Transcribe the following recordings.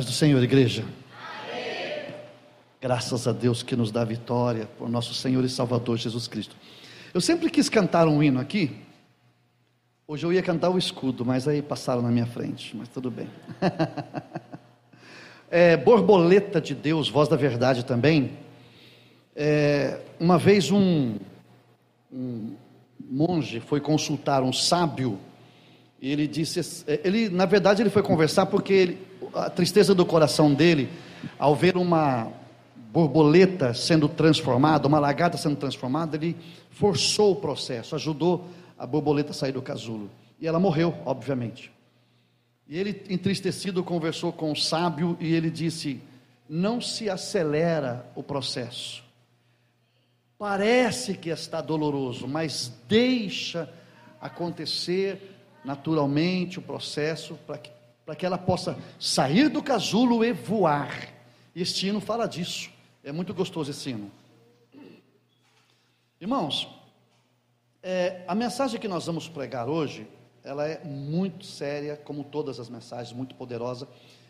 Paz do Senhor, igreja. Graças a Deus que nos dá vitória por nosso Senhor e Salvador Jesus Cristo. Eu sempre quis cantar um hino aqui. Hoje eu ia cantar o escudo, mas aí passaram na minha frente, mas tudo bem. é, Borboleta de Deus, voz da verdade também. É, uma vez um, um monge foi consultar um sábio ele disse, é, ele na verdade ele foi conversar porque ele, a tristeza do coração dele ao ver uma borboleta sendo transformada, uma lagarta sendo transformada, ele forçou o processo, ajudou a borboleta a sair do casulo. E ela morreu, obviamente. E ele, entristecido, conversou com o sábio e ele disse: Não se acelera o processo. Parece que está doloroso, mas deixa acontecer naturalmente o processo para que para que ela possa sair do casulo e voar. Este hino fala disso. É muito gostoso esse hino. Irmãos, é, a mensagem que nós vamos pregar hoje, ela é muito séria, como todas as mensagens, muito poderosa.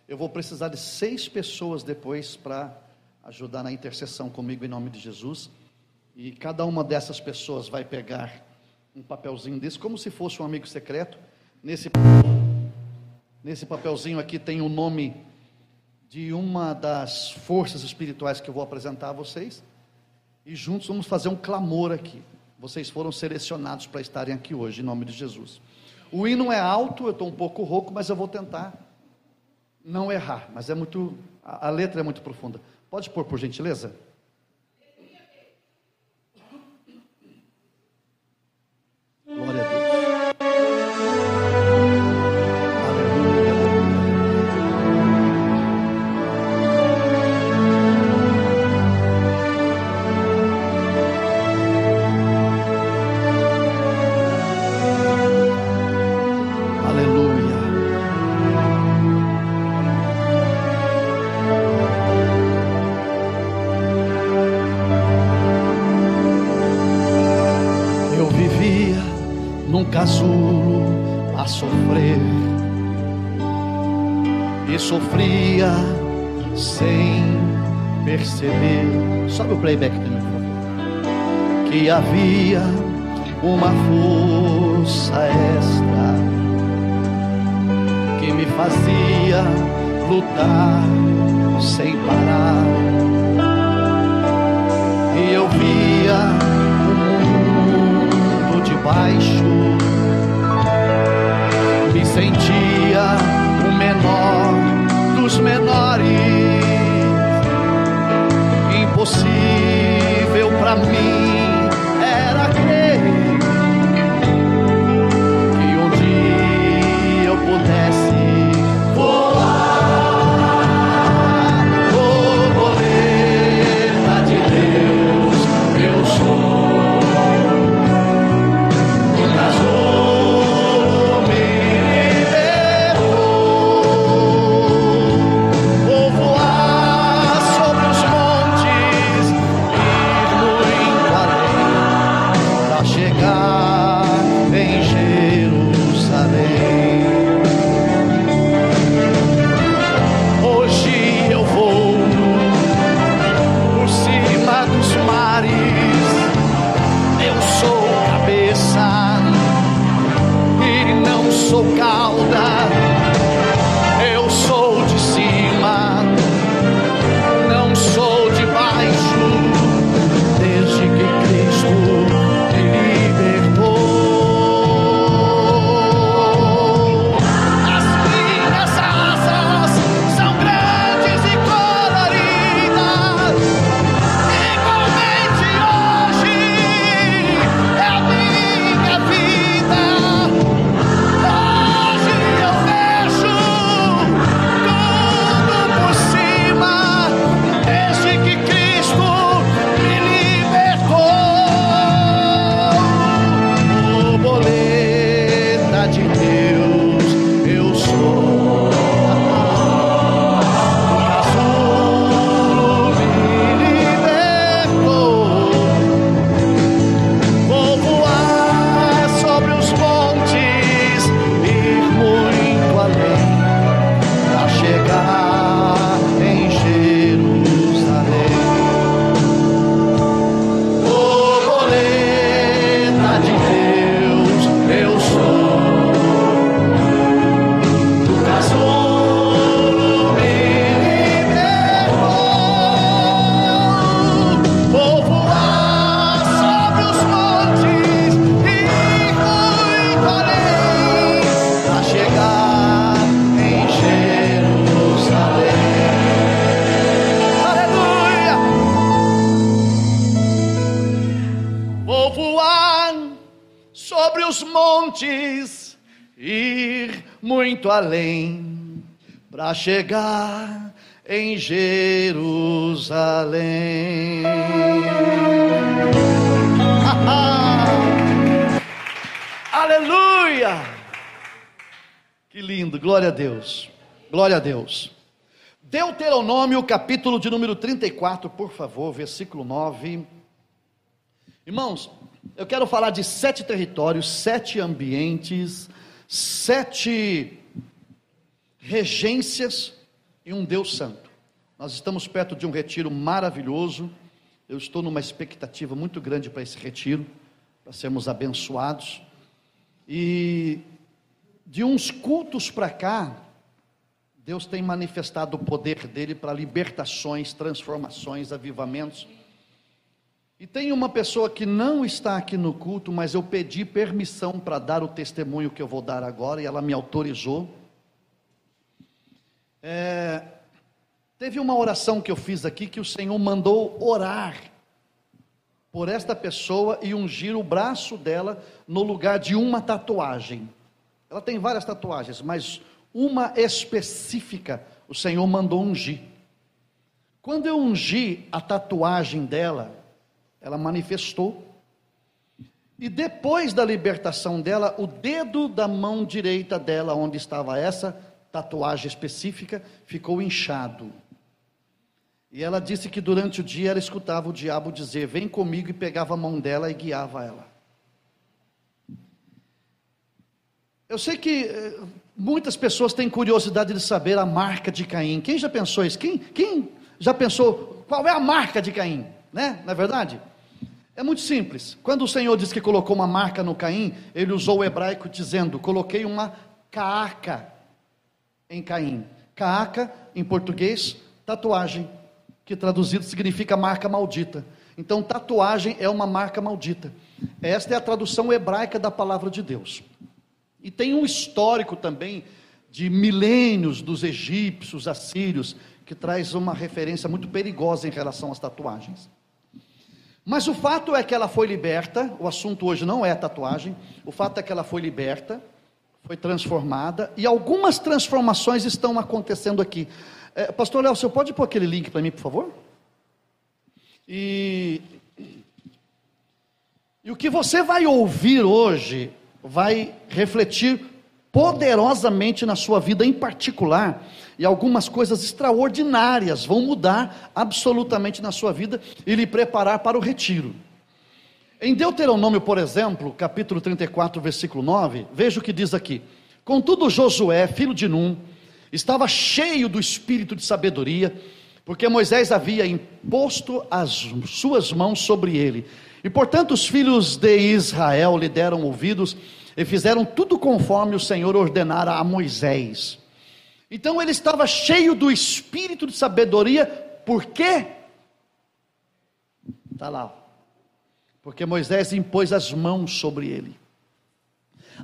Eu vou precisar de seis pessoas depois para ajudar na intercessão comigo em nome de Jesus. E cada uma dessas pessoas vai pegar um papelzinho desse, como se fosse um amigo secreto. Nesse Nesse papelzinho aqui tem o nome de uma das forças espirituais que eu vou apresentar a vocês. E juntos vamos fazer um clamor aqui. Vocês foram selecionados para estarem aqui hoje, em nome de Jesus. O hino é alto, eu estou um pouco rouco, mas eu vou tentar não errar. Mas é muito. A, a letra é muito profunda. Pode pôr, por gentileza? Casulo a sofrer e sofria sem perceber. Sobe o playback favor. Que havia uma força extra que me fazia lutar sem parar. E eu via o mundo de baixo sentia o menor dos menores. Impossível para mim ir muito além para chegar em Jerusalém. Aleluia! Que lindo, glória a Deus, glória a Deus. Deuteronômio, capítulo de número 34, por favor, versículo 9. Irmãos, eu quero falar de sete territórios, sete ambientes, sete regências e um Deus Santo. Nós estamos perto de um retiro maravilhoso. Eu estou numa expectativa muito grande para esse retiro, para sermos abençoados. E de uns cultos para cá, Deus tem manifestado o poder dele para libertações, transformações, avivamentos. E tem uma pessoa que não está aqui no culto, mas eu pedi permissão para dar o testemunho que eu vou dar agora e ela me autorizou. É, teve uma oração que eu fiz aqui que o Senhor mandou orar por esta pessoa e ungir o braço dela no lugar de uma tatuagem. Ela tem várias tatuagens, mas uma específica o Senhor mandou ungir. Quando eu ungi a tatuagem dela, ela manifestou. E depois da libertação dela, o dedo da mão direita dela, onde estava essa tatuagem específica, ficou inchado. E ela disse que durante o dia ela escutava o diabo dizer: Vem comigo, e pegava a mão dela e guiava ela. Eu sei que eh, muitas pessoas têm curiosidade de saber a marca de Caim. Quem já pensou isso? Quem, quem já pensou qual é a marca de Caim? Né? Não é verdade? É muito simples. Quando o Senhor diz que colocou uma marca no Caim, ele usou o hebraico dizendo: coloquei uma caaca em Caim. Caaca, em português, tatuagem, que traduzido significa marca maldita. Então, tatuagem é uma marca maldita. Esta é a tradução hebraica da palavra de Deus. E tem um histórico também de milênios dos egípcios, assírios, que traz uma referência muito perigosa em relação às tatuagens. Mas o fato é que ela foi liberta, o assunto hoje não é tatuagem, o fato é que ela foi liberta, foi transformada, e algumas transformações estão acontecendo aqui. É, Pastor Léo, você pode pôr aquele link para mim, por favor? E, e o que você vai ouvir hoje vai refletir poderosamente na sua vida em particular, e algumas coisas extraordinárias vão mudar absolutamente na sua vida e lhe preparar para o retiro. Em Deuteronômio, por exemplo, capítulo 34, versículo 9, veja o que diz aqui: Contudo, Josué, filho de Num, estava cheio do espírito de sabedoria, porque Moisés havia imposto as suas mãos sobre ele. E portanto, os filhos de Israel lhe deram ouvidos e fizeram tudo conforme o Senhor ordenara a Moisés. Então ele estava cheio do espírito de sabedoria, por quê? Está lá. Porque Moisés impôs as mãos sobre ele.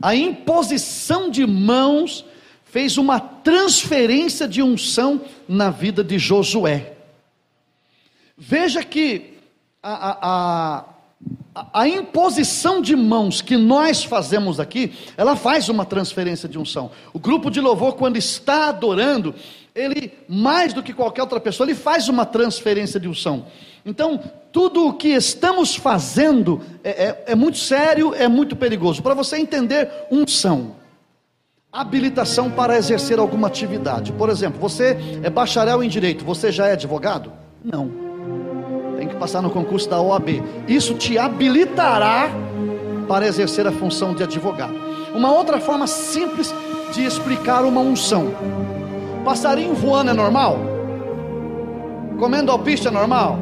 A imposição de mãos fez uma transferência de unção na vida de Josué. Veja que a, a, a a imposição de mãos que nós fazemos aqui, ela faz uma transferência de unção. O grupo de louvor, quando está adorando, ele, mais do que qualquer outra pessoa, ele faz uma transferência de unção. Então, tudo o que estamos fazendo é, é, é muito sério, é muito perigoso. Para você entender unção, habilitação para exercer alguma atividade. Por exemplo, você é bacharel em direito, você já é advogado? Não tem que passar no concurso da OAB. Isso te habilitará para exercer a função de advogado. Uma outra forma simples de explicar uma unção: passarinho voando é normal? Comendo alpiste é normal?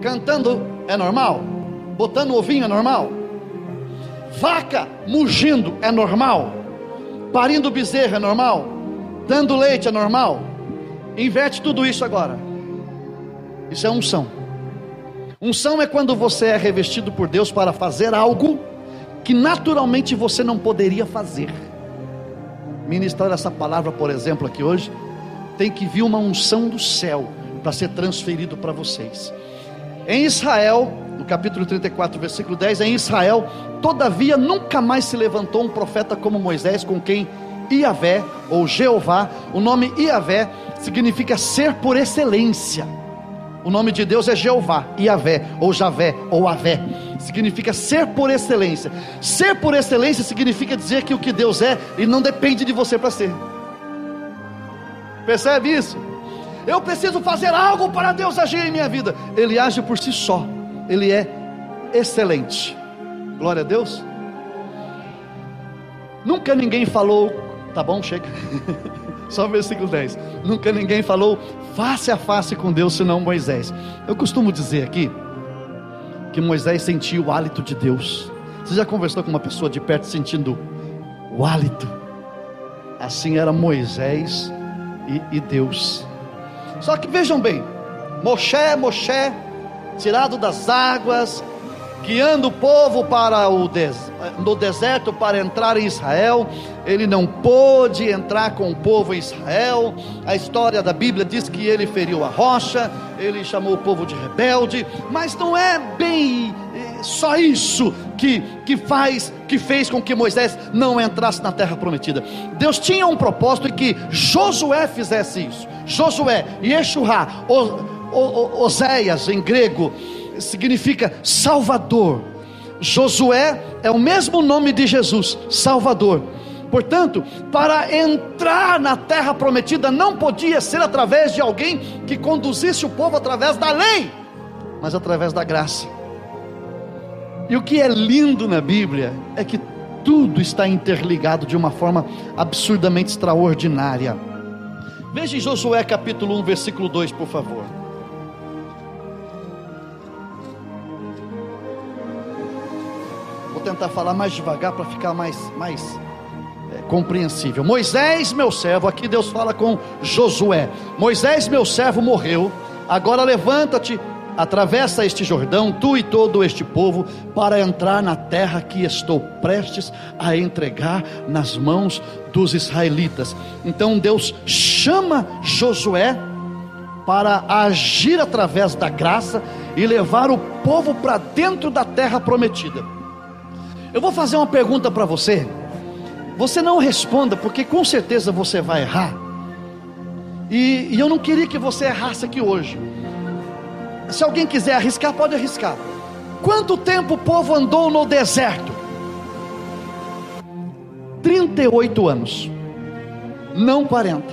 Cantando é normal? Botando ovinho é normal? Vaca mugindo é normal? Parindo bezerro é normal? Dando leite é normal? Inverte tudo isso agora. Isso é unção. Unção é quando você é revestido por Deus para fazer algo que naturalmente você não poderia fazer. Ministrar essa palavra, por exemplo, aqui hoje, tem que vir uma unção do céu para ser transferido para vocês. Em Israel, no capítulo 34, versículo 10, em Israel, todavia nunca mais se levantou um profeta como Moisés, com quem Iavé, ou Jeová, o nome Iavé significa ser por excelência. O nome de Deus é Jeová, Iavé, ou Javé, ou Avé. Significa ser por excelência. Ser por excelência significa dizer que o que Deus é, ele não depende de você para ser. Percebe isso? Eu preciso fazer algo para Deus agir em minha vida. Ele age por si só. Ele é excelente. Glória a Deus. Nunca ninguém falou, tá bom, chega. Só o versículo 10. Nunca ninguém falou face a face com Deus senão Moisés. Eu costumo dizer aqui que Moisés sentia o hálito de Deus. Você já conversou com uma pessoa de perto sentindo o hálito? Assim era Moisés e, e Deus. Só que vejam bem, Moshe, Moshe, tirado das águas, guiando o povo para o des... no deserto para entrar em Israel. Ele não pôde entrar com o povo em Israel. A história da Bíblia diz que ele feriu a rocha, ele chamou o povo de rebelde, mas não é bem eh, só isso que, que faz, que fez com que Moisés não entrasse na terra prometida. Deus tinha um propósito em que Josué fizesse isso. Josué, Yeshua, Oséias em grego, significa Salvador. Josué é o mesmo nome de Jesus, Salvador. Portanto, para entrar na terra prometida não podia ser através de alguém que conduzisse o povo através da lei, mas através da graça. E o que é lindo na Bíblia é que tudo está interligado de uma forma absurdamente extraordinária. Veja em Josué capítulo 1, versículo 2, por favor. Vou tentar falar mais devagar para ficar mais, mais é, compreensível. Moisés, meu servo, aqui Deus fala com Josué: Moisés, meu servo, morreu. Agora levanta-te, atravessa este Jordão, tu e todo este povo, para entrar na terra que estou prestes a entregar nas mãos dos israelitas. Então Deus chama Josué para agir através da graça e levar o povo para dentro da terra prometida. Eu vou fazer uma pergunta para você. Você não responda, porque com certeza você vai errar. E, e, eu não queria que você errasse aqui hoje. Se alguém quiser arriscar, pode arriscar. Quanto tempo o povo andou no deserto? 38 anos, não 40.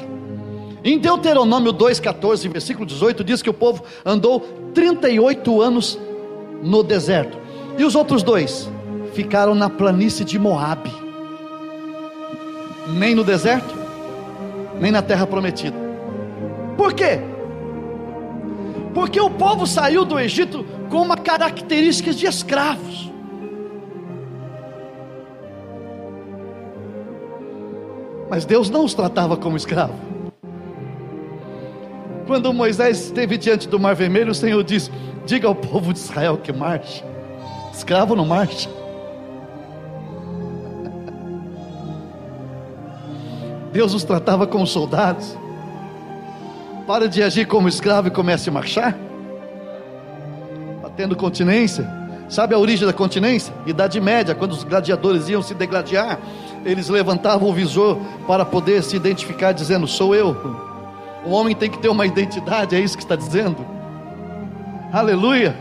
Em Deuteronômio 2,14, versículo 18, diz que o povo andou 38 anos no deserto. E os outros dois? Ficaram na planície de Moabe. Nem no deserto, nem na terra prometida. Por quê? Porque o povo saiu do Egito com uma característica de escravos. Mas Deus não os tratava como escravos. Quando Moisés esteve diante do Mar Vermelho, o Senhor disse: Diga ao povo de Israel que marche. Escravo não marcha. Deus os tratava como soldados. Para de agir como escravo e comece a marchar. Batendo continência. Sabe a origem da continência? Idade média, quando os gladiadores iam se degladiar, eles levantavam o visor para poder se identificar, dizendo: Sou eu. O homem tem que ter uma identidade, é isso que está dizendo. Aleluia.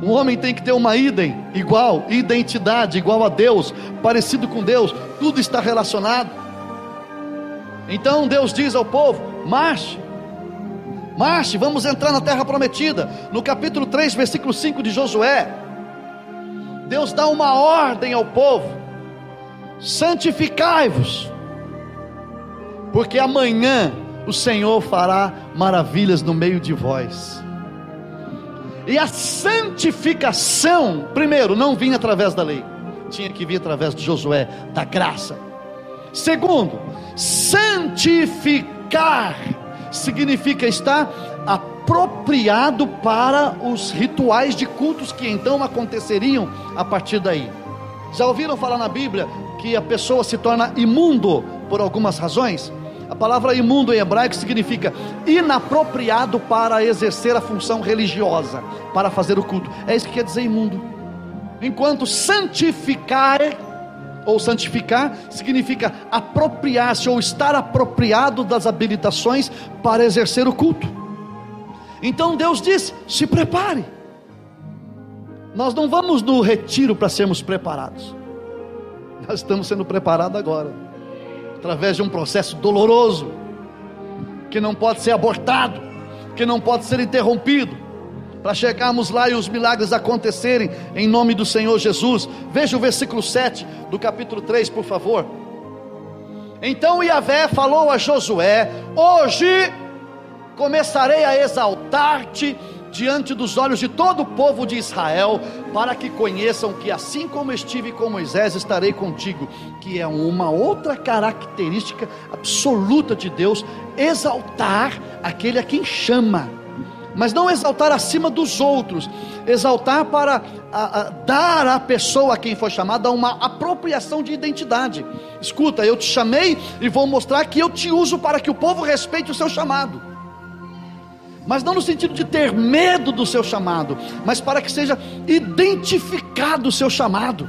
Um homem tem que ter uma idem igual, identidade igual a Deus, parecido com Deus, tudo está relacionado. Então Deus diz ao povo: marche, marche, vamos entrar na terra prometida. No capítulo 3, versículo 5 de Josué, Deus dá uma ordem ao povo: santificai-vos, porque amanhã o Senhor fará maravilhas no meio de vós. E a santificação, primeiro, não vinha através da lei, tinha que vir através de Josué, da graça. Segundo, santificar significa estar apropriado para os rituais de cultos que então aconteceriam a partir daí. Já ouviram falar na Bíblia que a pessoa se torna imundo por algumas razões? A palavra imundo em hebraico significa inapropriado para exercer a função religiosa, para fazer o culto. É isso que quer dizer imundo. Enquanto santificar ou santificar significa apropriar-se ou estar apropriado das habilitações para exercer o culto. Então Deus diz: se prepare. Nós não vamos no retiro para sermos preparados. Nós estamos sendo preparados agora, através de um processo doloroso, que não pode ser abortado, que não pode ser interrompido, para chegarmos lá e os milagres acontecerem em nome do Senhor Jesus. Veja o versículo 7 do capítulo 3, por favor. Então Yahvé falou a Josué: Hoje começarei a exaltar-te diante dos olhos de todo o povo de Israel, para que conheçam que assim como estive com Moisés, estarei contigo, que é uma outra característica absoluta de Deus, exaltar aquele a quem chama. Mas não exaltar acima dos outros, exaltar para a, a, dar à pessoa a quem foi chamada uma apropriação de identidade. Escuta, eu te chamei e vou mostrar que eu te uso para que o povo respeite o seu chamado mas não no sentido de ter medo do seu chamado, mas para que seja identificado o seu chamado.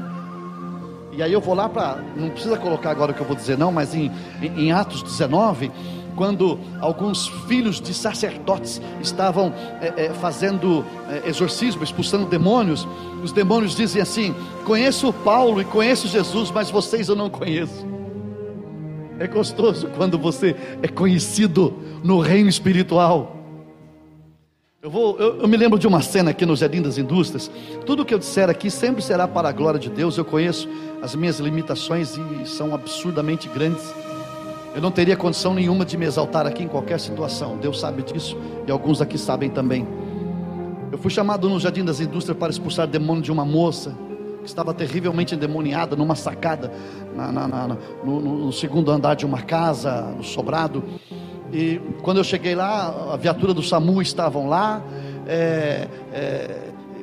E aí eu vou lá para, não precisa colocar agora o que eu vou dizer, não, mas em, em, em Atos 19, quando alguns filhos de sacerdotes estavam é, é, fazendo é, exorcismo, expulsando demônios, os demônios dizem assim: Conheço Paulo e conheço Jesus, mas vocês eu não conheço. É gostoso quando você é conhecido no reino espiritual. Eu, vou, eu, eu, me lembro de uma cena aqui no Jardim das Indústrias. Tudo que eu disser aqui sempre será para a glória de Deus. Eu conheço as minhas limitações e são absurdamente grandes. Eu não teria condição nenhuma de me exaltar aqui em qualquer situação. Deus sabe disso e alguns aqui sabem também. Eu fui chamado no Jardim das Indústrias para expulsar demônio de uma moça que estava terrivelmente endemoniada numa sacada na, na, na, no, no segundo andar de uma casa, no sobrado. E quando eu cheguei lá, a viatura do SAMU estavam lá, é, é,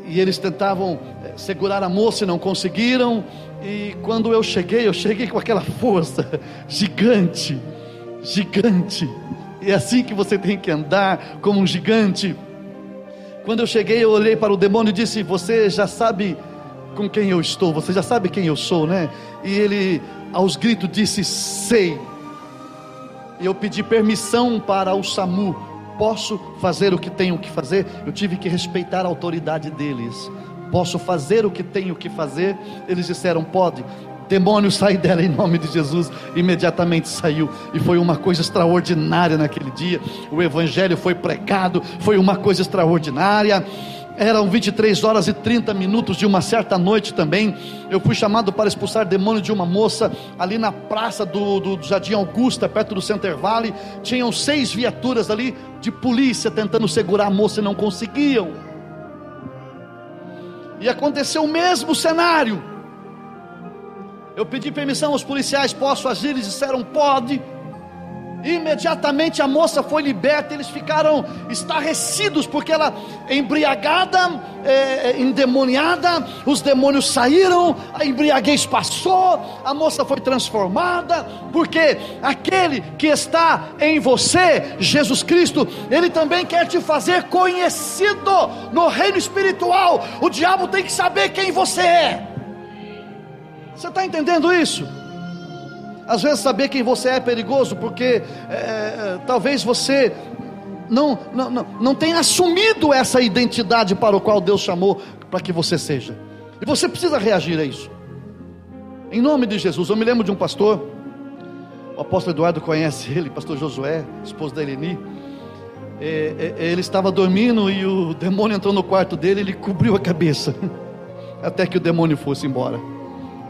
e eles tentavam é, segurar a moça e não conseguiram. E quando eu cheguei, eu cheguei com aquela força gigante, gigante. E é assim que você tem que andar como um gigante. Quando eu cheguei, eu olhei para o demônio e disse: Você já sabe com quem eu estou, você já sabe quem eu sou, né? E ele, aos gritos, disse: Sei eu pedi permissão para o SAMU. Posso fazer o que tenho que fazer? Eu tive que respeitar a autoridade deles. Posso fazer o que tenho que fazer? Eles disseram: pode. Demônio sai dela em nome de Jesus. Imediatamente saiu. E foi uma coisa extraordinária naquele dia. O evangelho foi pregado. Foi uma coisa extraordinária eram 23 horas e 30 minutos de uma certa noite também. Eu fui chamado para expulsar demônio de uma moça ali na praça do, do Jardim Augusta, perto do Center Valley. Tinham seis viaturas ali de polícia tentando segurar a moça e não conseguiam. E aconteceu o mesmo cenário. Eu pedi permissão aos policiais, posso agir? Eles disseram, pode. Imediatamente a moça foi liberta, eles ficaram estarrecidos, porque ela, embriagada, é, é, endemoniada, os demônios saíram, a embriaguez passou, a moça foi transformada, porque aquele que está em você, Jesus Cristo, ele também quer te fazer conhecido no reino espiritual. O diabo tem que saber quem você é. Você está entendendo isso? Às vezes saber quem você é é perigoso, porque é, talvez você não, não, não, não tenha assumido essa identidade para o qual Deus chamou para que você seja. E você precisa reagir a isso. Em nome de Jesus, eu me lembro de um pastor, o apóstolo Eduardo conhece ele, pastor Josué, esposo da Eleni. É, é, ele estava dormindo e o demônio entrou no quarto dele, ele cobriu a cabeça, até que o demônio fosse embora.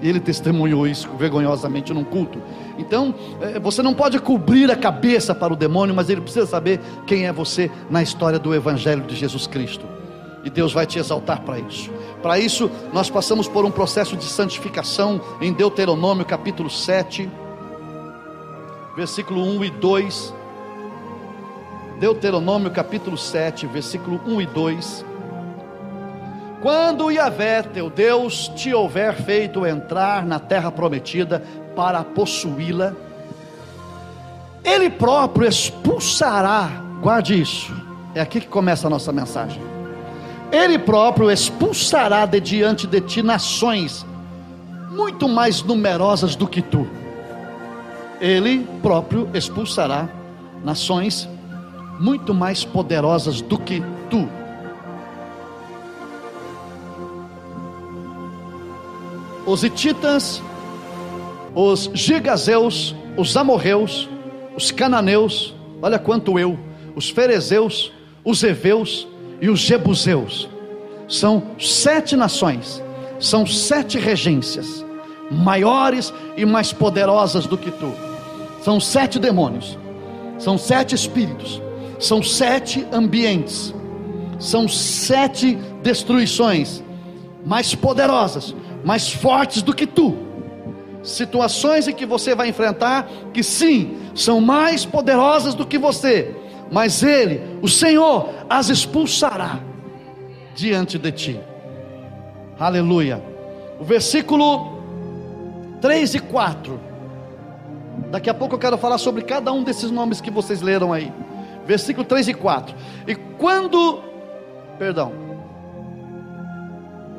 E ele testemunhou isso vergonhosamente num culto. Então, é, você não pode cobrir a cabeça para o demônio, mas ele precisa saber quem é você na história do Evangelho de Jesus Cristo. E Deus vai te exaltar para isso. Para isso, nós passamos por um processo de santificação em Deuteronômio capítulo 7, versículo 1 e 2. Deuteronômio capítulo 7, versículo 1 e 2. Quando Yahvé, teu Deus, te houver feito entrar na terra prometida para possuí-la, Ele próprio expulsará, guarde isso, é aqui que começa a nossa mensagem. Ele próprio expulsará de diante de ti nações muito mais numerosas do que tu. Ele próprio expulsará nações muito mais poderosas do que tu. Os Hititas, os Gigazeus, os Amorreus, os Cananeus, olha quanto eu, os Ferezeus, os Eveus e os Jebuseus. São sete nações, são sete regências, maiores e mais poderosas do que tu. São sete demônios, são sete espíritos, são sete ambientes, são sete destruições mais poderosas, mais fortes do que tu. Situações em que você vai enfrentar que sim, são mais poderosas do que você, mas Ele, o Senhor, as expulsará diante de ti. Aleluia. O versículo 3 e 4. Daqui a pouco eu quero falar sobre cada um desses nomes que vocês leram aí. Versículo 3 e 4. E quando. Perdão.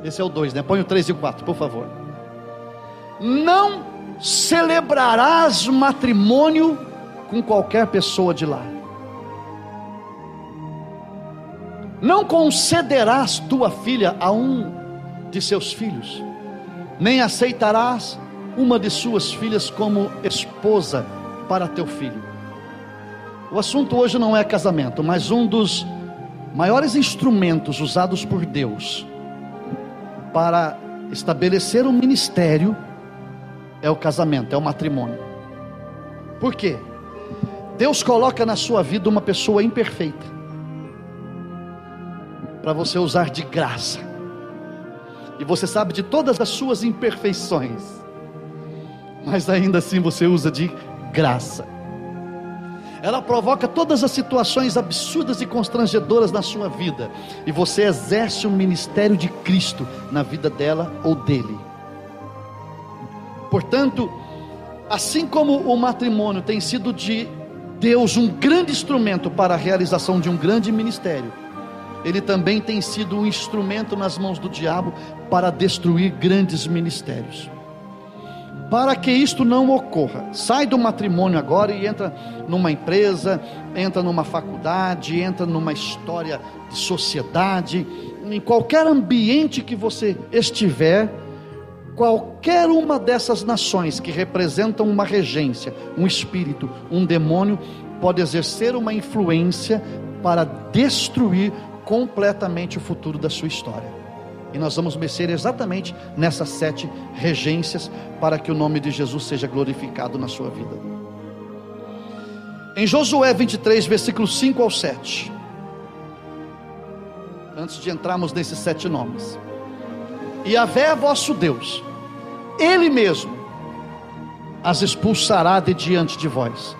Esse é o 2, né? Põe o 3 e o 4, por favor. Não celebrarás matrimônio com qualquer pessoa de lá. Não concederás tua filha a um de seus filhos, nem aceitarás uma de suas filhas como esposa para teu filho. O assunto hoje não é casamento, mas um dos maiores instrumentos usados por Deus para estabelecer um ministério é o casamento, é o matrimônio. Por quê? Deus coloca na sua vida uma pessoa imperfeita para você usar de graça. E você sabe de todas as suas imperfeições, mas ainda assim você usa de graça. Ela provoca todas as situações absurdas e constrangedoras na sua vida, e você exerce o ministério de Cristo na vida dela ou dele. Portanto, assim como o matrimônio tem sido de Deus um grande instrumento para a realização de um grande ministério, ele também tem sido um instrumento nas mãos do diabo para destruir grandes ministérios. Para que isto não ocorra, sai do matrimônio agora e entra numa empresa, entra numa faculdade, entra numa história de sociedade, em qualquer ambiente que você estiver, qualquer uma dessas nações que representam uma regência, um espírito, um demônio, pode exercer uma influência para destruir completamente o futuro da sua história. E nós vamos mexer exatamente nessas sete regências para que o nome de Jesus seja glorificado na sua vida. Em Josué 23, versículos 5 ao 7. Antes de entrarmos nesses sete nomes. E Yahvé é vosso Deus, Ele mesmo as expulsará de diante de vós.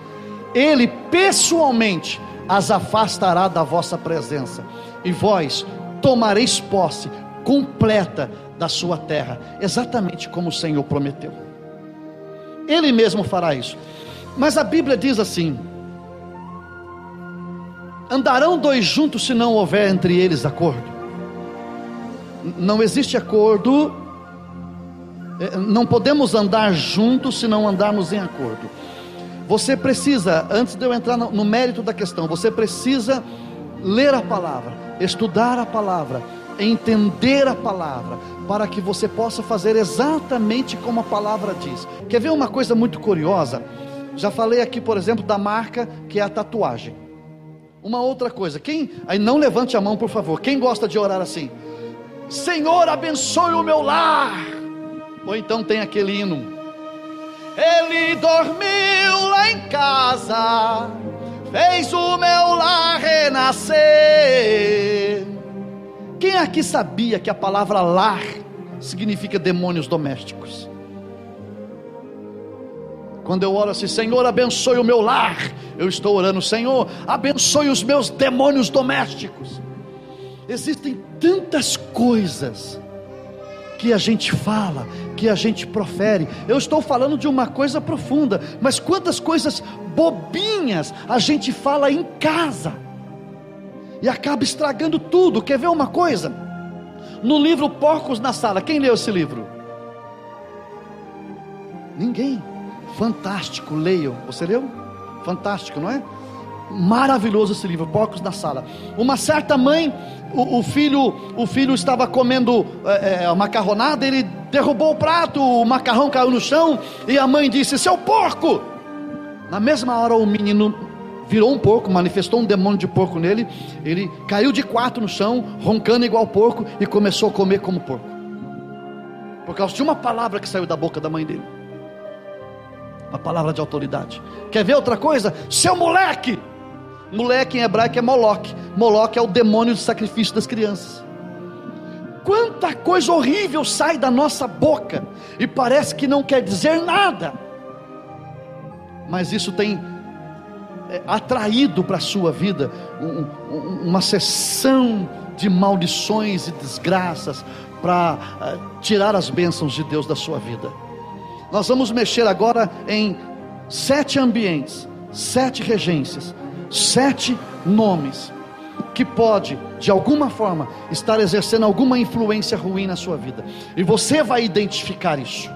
Ele pessoalmente as afastará da vossa presença, e vós tomareis posse completa da sua terra, exatamente como o Senhor prometeu. Ele mesmo fará isso. Mas a Bíblia diz assim: Andarão dois juntos se não houver entre eles acordo. Não existe acordo, é, não podemos andar juntos se não andarmos em acordo. Você precisa, antes de eu entrar no mérito da questão, você precisa ler a palavra, estudar a palavra, entender a palavra, para que você possa fazer exatamente como a palavra diz. Quer ver uma coisa muito curiosa? Já falei aqui, por exemplo, da marca que é a tatuagem. Uma outra coisa, quem aí não levante a mão, por favor. Quem gosta de orar assim? Senhor, abençoe o meu lar. Ou então tem aquele hino. Ele dormiu lá em casa, fez o meu lar renascer. Quem aqui sabia que a palavra lar significa demônios domésticos? Quando eu oro assim, Senhor, abençoe o meu lar, eu estou orando, Senhor, abençoe os meus demônios domésticos. Existem tantas coisas que a gente fala, que a gente profere. Eu estou falando de uma coisa profunda, mas quantas coisas bobinhas a gente fala em casa e acaba estragando tudo. Quer ver uma coisa? No livro Porcos na Sala, quem leu esse livro? Ninguém. Fantástico, leiam. Você leu? Fantástico, não é? Maravilhoso esse livro, Porcos na Sala. Uma certa mãe, o, o filho, o filho estava comendo é, é, macarronada, ele derrubou o prato, o macarrão caiu no chão e a mãe disse: "Seu porco!" Na mesma hora o menino virou um porco, manifestou um demônio de porco nele, ele caiu de quatro no chão, roncando igual porco e começou a comer como porco. Por causa de uma palavra que saiu da boca da mãe dele. Uma palavra de autoridade. Quer ver outra coisa? Seu moleque! Moleque em hebraico é Moloque. Moloque é o demônio do sacrifício das crianças. Quanta coisa horrível sai da nossa boca e parece que não quer dizer nada. Mas isso tem atraído para a sua vida um, um, uma sessão de maldições e desgraças para uh, tirar as bênçãos de Deus da sua vida. Nós vamos mexer agora em sete ambientes, sete regências, sete nomes que pode, de alguma forma, estar exercendo alguma influência ruim na sua vida. E você vai identificar isso.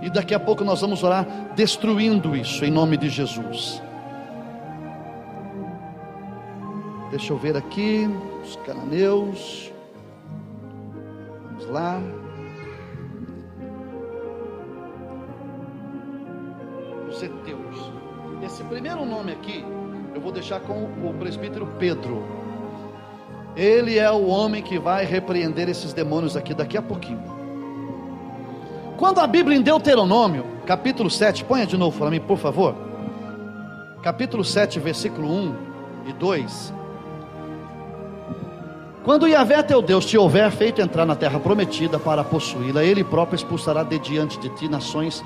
E daqui a pouco nós vamos orar destruindo isso em nome de Jesus. Deixa eu ver aqui os cananeus. Vamos lá. Os heteus. Esse primeiro nome aqui eu vou deixar com o presbítero Pedro. Ele é o homem que vai repreender esses demônios aqui daqui a pouquinho. Quando a Bíblia em Deuteronômio, capítulo 7, ponha de novo para mim, por favor. Capítulo 7, versículo 1 e 2. Quando Yahvé teu Deus te houver feito entrar na terra prometida para possuí-la, ele próprio expulsará de diante de ti nações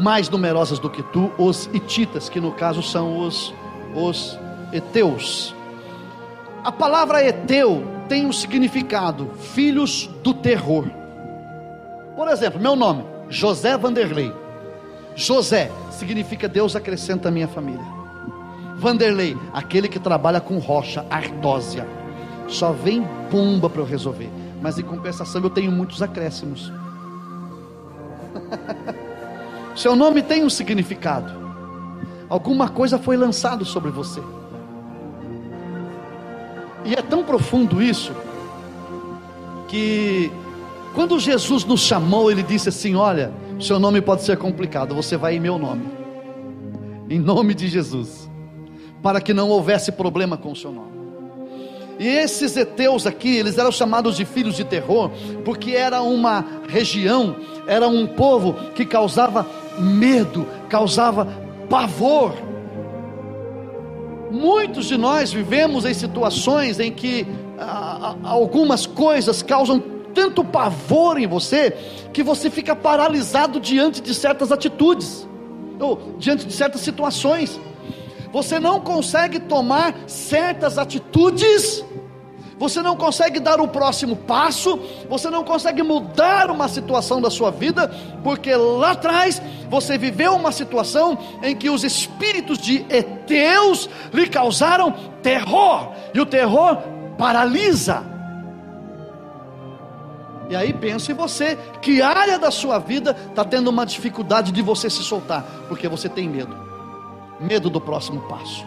mais numerosas do que tu, os hititas, que no caso são os, os heteus. A palavra heteu tem um significado, filhos do terror. Por exemplo, meu nome, José Vanderlei. José significa Deus acrescenta a minha família. Vanderlei, aquele que trabalha com rocha, artósia. Só vem bomba para eu resolver. Mas em compensação eu tenho muitos acréscimos. Seu nome tem um significado. Alguma coisa foi lançado sobre você. E é tão profundo isso que quando Jesus nos chamou, ele disse assim: "Olha, seu nome pode ser complicado, você vai em meu nome. Em nome de Jesus, para que não houvesse problema com o seu nome." E esses heteus aqui, eles eram chamados de filhos de terror, porque era uma região, era um povo que causava medo, causava pavor. Muitos de nós vivemos em situações em que ah, algumas coisas causam tanto pavor em você que você fica paralisado diante de certas atitudes ou diante de certas situações. Você não consegue tomar certas atitudes. Você não consegue dar o próximo passo, você não consegue mudar uma situação da sua vida, porque lá atrás você viveu uma situação em que os espíritos de Eteus lhe causaram terror, e o terror paralisa. E aí penso em você, que área da sua vida está tendo uma dificuldade de você se soltar, porque você tem medo, medo do próximo passo.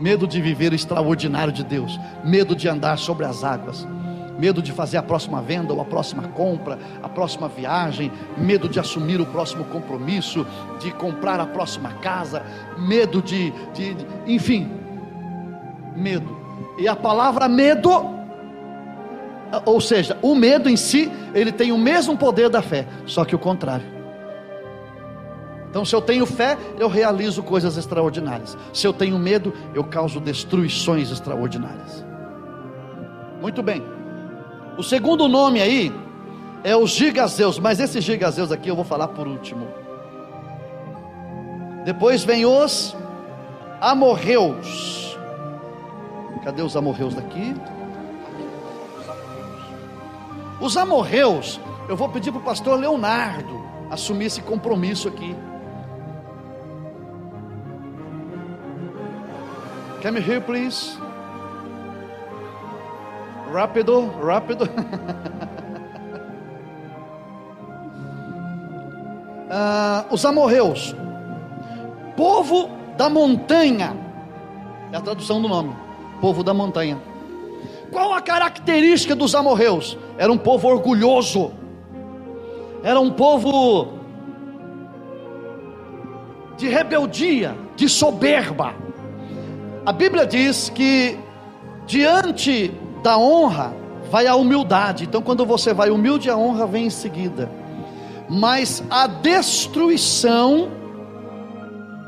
Medo de viver o extraordinário de Deus, medo de andar sobre as águas, medo de fazer a próxima venda ou a próxima compra, a próxima viagem, medo de assumir o próximo compromisso, de comprar a próxima casa, medo de, de, de enfim, medo. E a palavra medo, ou seja, o medo em si, ele tem o mesmo poder da fé, só que o contrário. Então, se eu tenho fé, eu realizo coisas extraordinárias. Se eu tenho medo, eu causo destruições extraordinárias. Muito bem. O segundo nome aí é os gigazeus, mas esses gigazeus aqui eu vou falar por último. Depois vem os amorreus. Cadê os amorreus daqui? Os amorreus eu vou pedir para o pastor Leonardo assumir esse compromisso aqui. Can you hear, please? Rápido, rápido. uh, os amorreus, povo da montanha, é a tradução do nome, povo da montanha. Qual a característica dos amorreus? Era um povo orgulhoso, era um povo de rebeldia, de soberba. A Bíblia diz que diante da honra vai a humildade. Então, quando você vai humilde, a honra vem em seguida. Mas a destruição,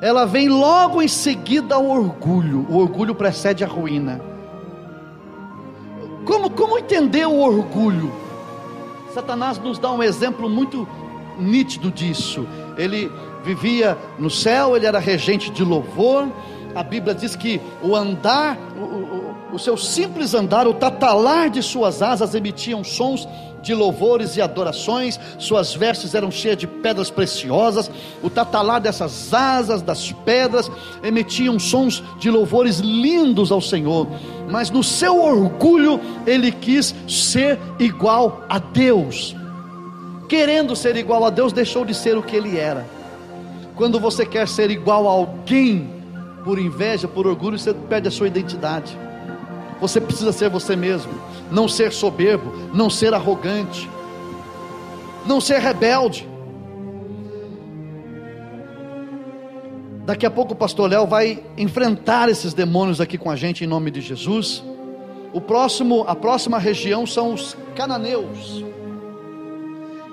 ela vem logo em seguida ao orgulho. O orgulho precede a ruína. Como, como entender o orgulho? Satanás nos dá um exemplo muito nítido disso. Ele vivia no céu, ele era regente de louvor. A Bíblia diz que o andar, o, o, o seu simples andar, o tatalar de suas asas emitiam sons de louvores e adorações, suas vestes eram cheias de pedras preciosas, o tatalar dessas asas, das pedras, emitiam sons de louvores lindos ao Senhor, mas no seu orgulho ele quis ser igual a Deus, querendo ser igual a Deus, deixou de ser o que ele era. Quando você quer ser igual a alguém, por inveja, por orgulho, você perde a sua identidade. Você precisa ser você mesmo, não ser soberbo, não ser arrogante, não ser rebelde. Daqui a pouco o pastor Léo vai enfrentar esses demônios aqui com a gente em nome de Jesus. O próximo, a próxima região são os cananeus.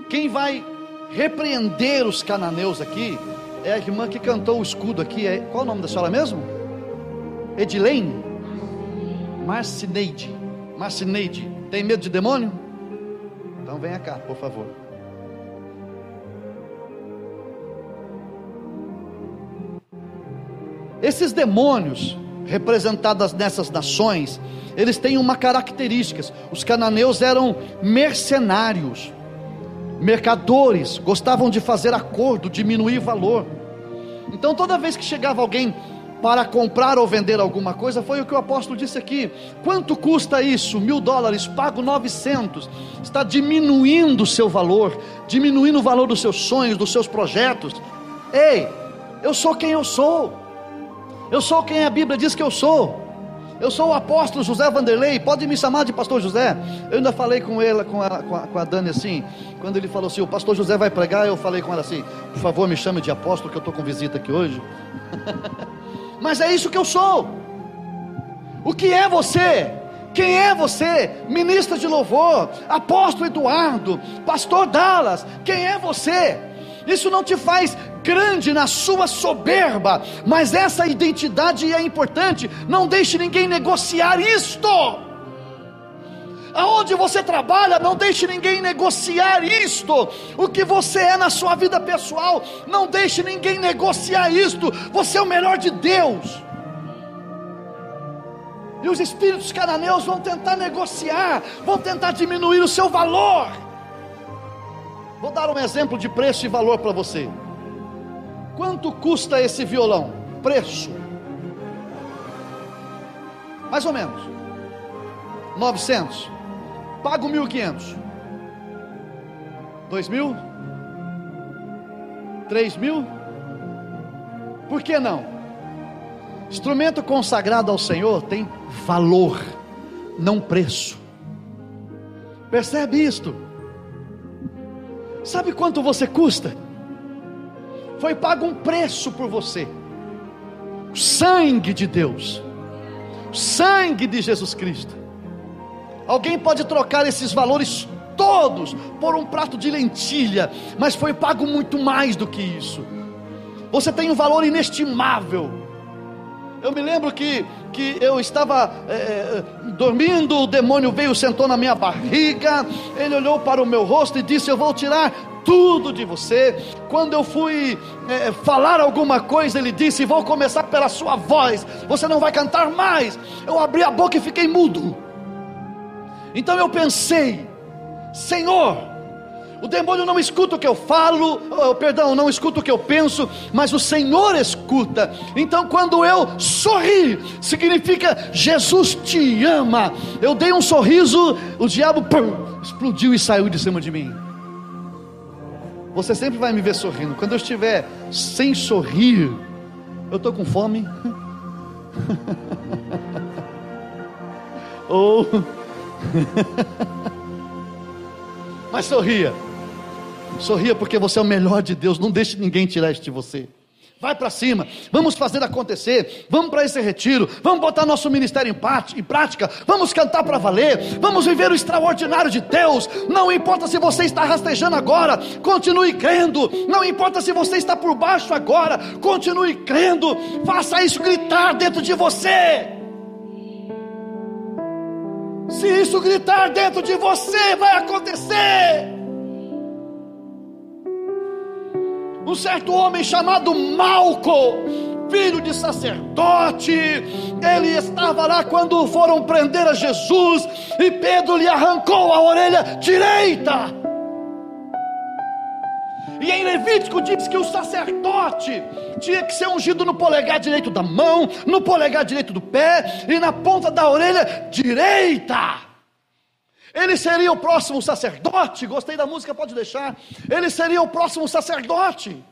Quem vai repreender os cananeus aqui é a irmã que cantou o escudo aqui. É, qual o nome da senhora mesmo? Edilene? Marcineide. Marcineide. Tem medo de demônio? Então venha cá, por favor. Esses demônios representados nessas nações, eles têm uma característica. Os cananeus eram mercenários, mercadores, gostavam de fazer acordo, diminuir valor. Então toda vez que chegava alguém para comprar ou vender alguma coisa, foi o que o apóstolo disse aqui. Quanto custa isso? Mil dólares, pago 900. Está diminuindo o seu valor, diminuindo o valor dos seus sonhos, dos seus projetos. Ei, eu sou quem eu sou, eu sou quem a Bíblia diz que eu sou. Eu sou o apóstolo José Vanderlei, pode me chamar de pastor José. Eu ainda falei com ela, com a, com a, com a Dani assim, quando ele falou assim: o pastor José vai pregar, eu falei com ela assim: por favor, me chame de apóstolo, que eu estou com visita aqui hoje. mas é isso que eu sou. O que é você? Quem é você? Ministra de louvor, apóstolo Eduardo, pastor Dallas, quem é você? Isso não te faz grande na sua soberba, mas essa identidade é importante. Não deixe ninguém negociar isto. Aonde você trabalha, não deixe ninguém negociar isto. O que você é na sua vida pessoal, não deixe ninguém negociar isto. Você é o melhor de Deus. E os espíritos cananeus vão tentar negociar, vão tentar diminuir o seu valor. Vou dar um exemplo de preço e valor para você. Quanto custa esse violão? Preço. Mais ou menos. 900 pago 1.500. 2 mil? 3 mil? Por que não? Instrumento consagrado ao Senhor tem valor, não preço. Percebe isto? Sabe quanto você custa? Foi pago um preço por você. O sangue de Deus. O sangue de Jesus Cristo. Alguém pode trocar esses valores todos por um prato de lentilha, mas foi pago muito mais do que isso. Você tem um valor inestimável. Eu me lembro que, que eu estava é, dormindo, o demônio veio, sentou na minha barriga, ele olhou para o meu rosto e disse: Eu vou tirar tudo de você. Quando eu fui é, falar alguma coisa, ele disse: Vou começar pela sua voz, você não vai cantar mais. Eu abri a boca e fiquei mudo. Então eu pensei, Senhor, O demônio não escuta o que eu falo, oh, perdão, não escuta o que eu penso, mas o Senhor escuta. Então, quando eu sorri, significa Jesus te ama. Eu dei um sorriso, o diabo pum, explodiu e saiu de cima de mim. Você sempre vai me ver sorrindo. Quando eu estiver sem sorrir, eu estou com fome. Ou. Mas sorria. Sorria porque você é o melhor de Deus. Não deixe ninguém tirar isso de você. Vai para cima, vamos fazer acontecer, vamos para esse retiro, vamos botar nosso ministério em prática, vamos cantar para valer, vamos viver o extraordinário de Deus. Não importa se você está rastejando agora, continue crendo. Não importa se você está por baixo agora, continue crendo. Faça isso gritar dentro de você. Se isso gritar dentro de você, vai acontecer. Um certo homem chamado Malco, filho de sacerdote, ele estava lá quando foram prender a Jesus e Pedro lhe arrancou a orelha direita. E em Levítico diz que o sacerdote tinha que ser ungido no polegar direito da mão, no polegar direito do pé e na ponta da orelha direita. Ele seria o próximo sacerdote. Gostei da música, pode deixar. Ele seria o próximo sacerdote.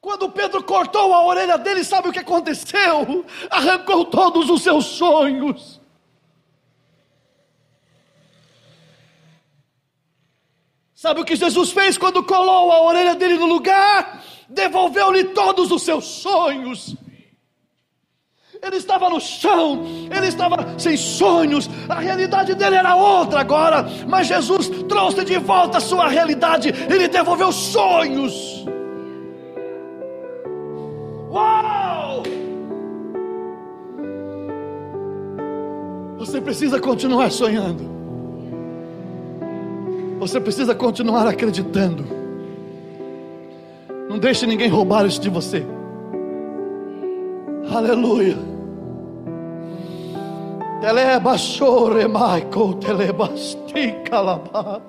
Quando Pedro cortou a orelha dele, sabe o que aconteceu? Arrancou todos os seus sonhos. Sabe o que Jesus fez quando colou a orelha dele no lugar? Devolveu-lhe todos os seus sonhos ele estava no chão, ele estava sem sonhos, a realidade dele era outra agora, mas Jesus trouxe de volta a sua realidade, ele devolveu sonhos. Uau! Você precisa continuar sonhando, você precisa continuar acreditando. Não deixe ninguém roubar isso de você. Aleluia. Telebashore Michael, telebasti calabas.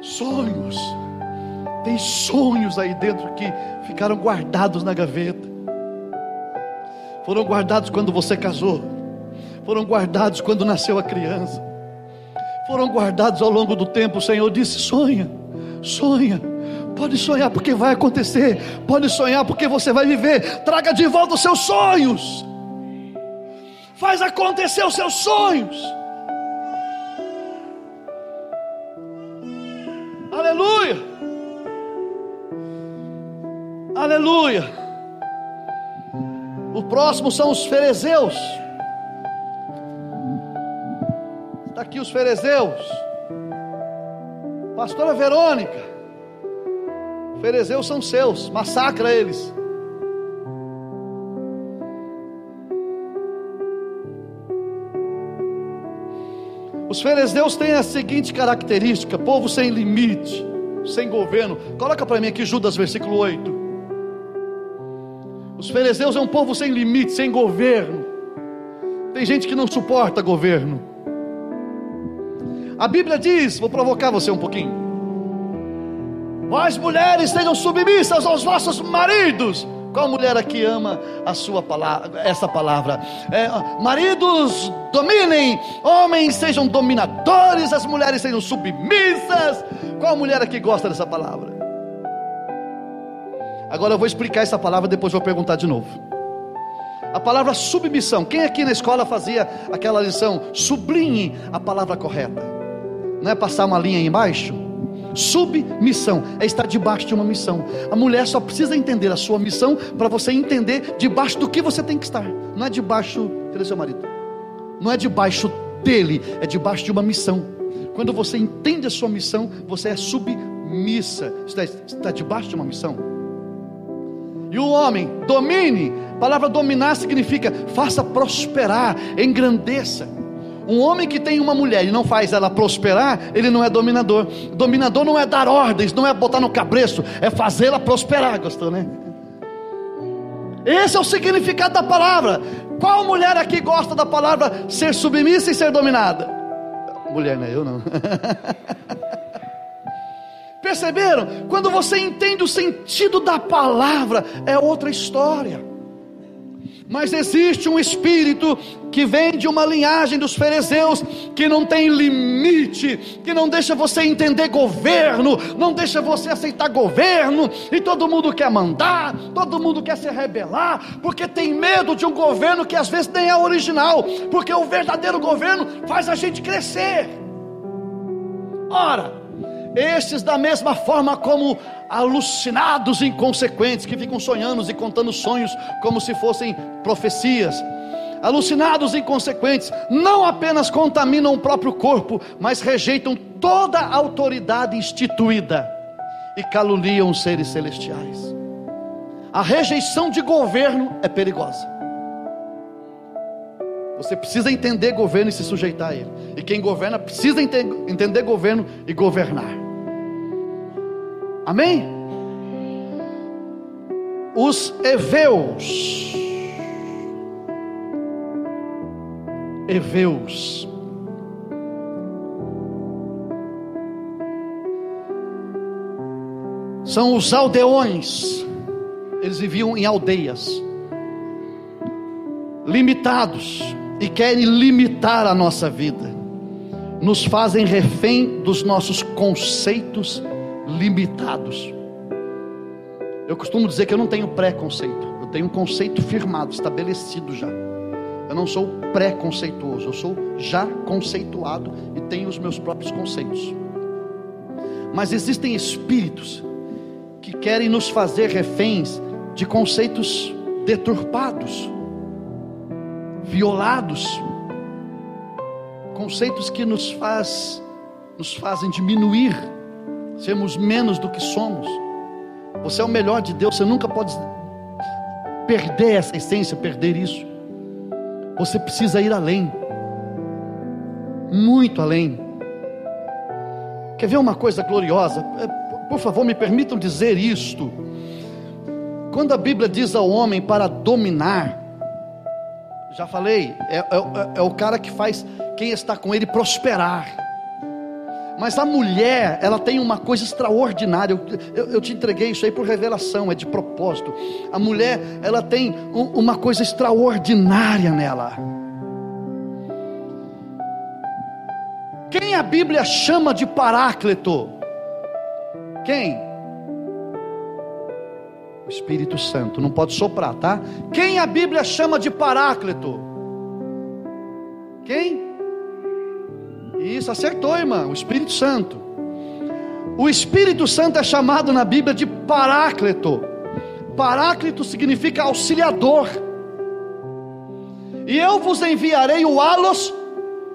Sonhos. Tem sonhos aí dentro que ficaram guardados na gaveta. Foram guardados quando você casou. Foram guardados quando nasceu a criança. Foram guardados ao longo do tempo. O Senhor disse: sonha, sonha Pode sonhar porque vai acontecer. Pode sonhar porque você vai viver. Traga de volta os seus sonhos. Faz acontecer os seus sonhos. Aleluia. Aleluia. O próximo são os fariseus. Está aqui os fariseus. Pastora Verônica. Ferezeus são seus, massacra eles. Os fariseus têm a seguinte característica: povo sem limite, sem governo. Coloca para mim aqui Judas, versículo 8. Os fariseus é um povo sem limite, sem governo. Tem gente que não suporta governo. A Bíblia diz, vou provocar você um pouquinho. Vós mulheres sejam submissas aos vossos maridos. Qual mulher aqui ama a sua palavra, essa palavra? É, maridos dominem, homens sejam dominadores, as mulheres sejam submissas. Qual mulher aqui gosta dessa palavra? Agora eu vou explicar essa palavra, depois vou perguntar de novo. A palavra submissão. Quem aqui na escola fazia aquela lição? Sublinhe a palavra correta. Não é passar uma linha embaixo? Submissão é estar debaixo de uma missão. A mulher só precisa entender a sua missão para você entender debaixo do que você tem que estar. Não é debaixo, cadê seu marido? Não é debaixo dele, é debaixo de uma missão. Quando você entende a sua missão, você é submissa. Está, está debaixo de uma missão. E o homem, domine. A palavra dominar significa faça prosperar, engrandeça. Um homem que tem uma mulher e não faz ela prosperar, ele não é dominador. Dominador não é dar ordens, não é botar no cabreço, é fazê-la prosperar. Gostou, né? Esse é o significado da palavra. Qual mulher aqui gosta da palavra ser submissa e ser dominada? Mulher, não é eu não. Perceberam? Quando você entende o sentido da palavra, é outra história. Mas existe um espírito que vem de uma linhagem dos fariseus que não tem limite, que não deixa você entender governo, não deixa você aceitar governo, e todo mundo quer mandar, todo mundo quer se rebelar, porque tem medo de um governo que às vezes nem é original, porque o verdadeiro governo faz a gente crescer. Ora, estes da mesma forma como alucinados inconsequentes que ficam sonhando e contando sonhos como se fossem profecias. Alucinados inconsequentes não apenas contaminam o próprio corpo, mas rejeitam toda a autoridade instituída e caluniam os seres celestiais. A rejeição de governo é perigosa. Você precisa entender governo e se sujeitar a ele. E quem governa precisa entender governo e governar. Amém? Os Eveus. Eveus. São os aldeões. Eles viviam em aldeias, limitados, e querem limitar a nossa vida, nos fazem refém dos nossos conceitos limitados. Eu costumo dizer que eu não tenho preconceito, eu tenho um conceito firmado, estabelecido já. Eu não sou preconceituoso, eu sou já conceituado e tenho os meus próprios conceitos. Mas existem espíritos que querem nos fazer reféns de conceitos deturpados, violados, conceitos que nos faz nos fazem diminuir sermos menos do que somos. Você é o melhor de Deus, você nunca pode perder essa essência, perder isso. Você precisa ir além, muito além. Quer ver uma coisa gloriosa? É, por favor, me permitam dizer isto. Quando a Bíblia diz ao homem para dominar, já falei, é, é, é o cara que faz quem está com ele prosperar. Mas a mulher, ela tem uma coisa extraordinária. Eu, eu, eu, te entreguei isso aí por revelação, é de propósito. A mulher, ela tem um, uma coisa extraordinária nela. Quem a Bíblia chama de Paráclito? Quem? O Espírito Santo. Não pode soprar, tá? Quem a Bíblia chama de Paráclito? Quem? Isso, acertou, irmão. O Espírito Santo. O Espírito Santo é chamado na Bíblia de Paráclito. Paráclito significa auxiliador. E eu vos enviarei o Alos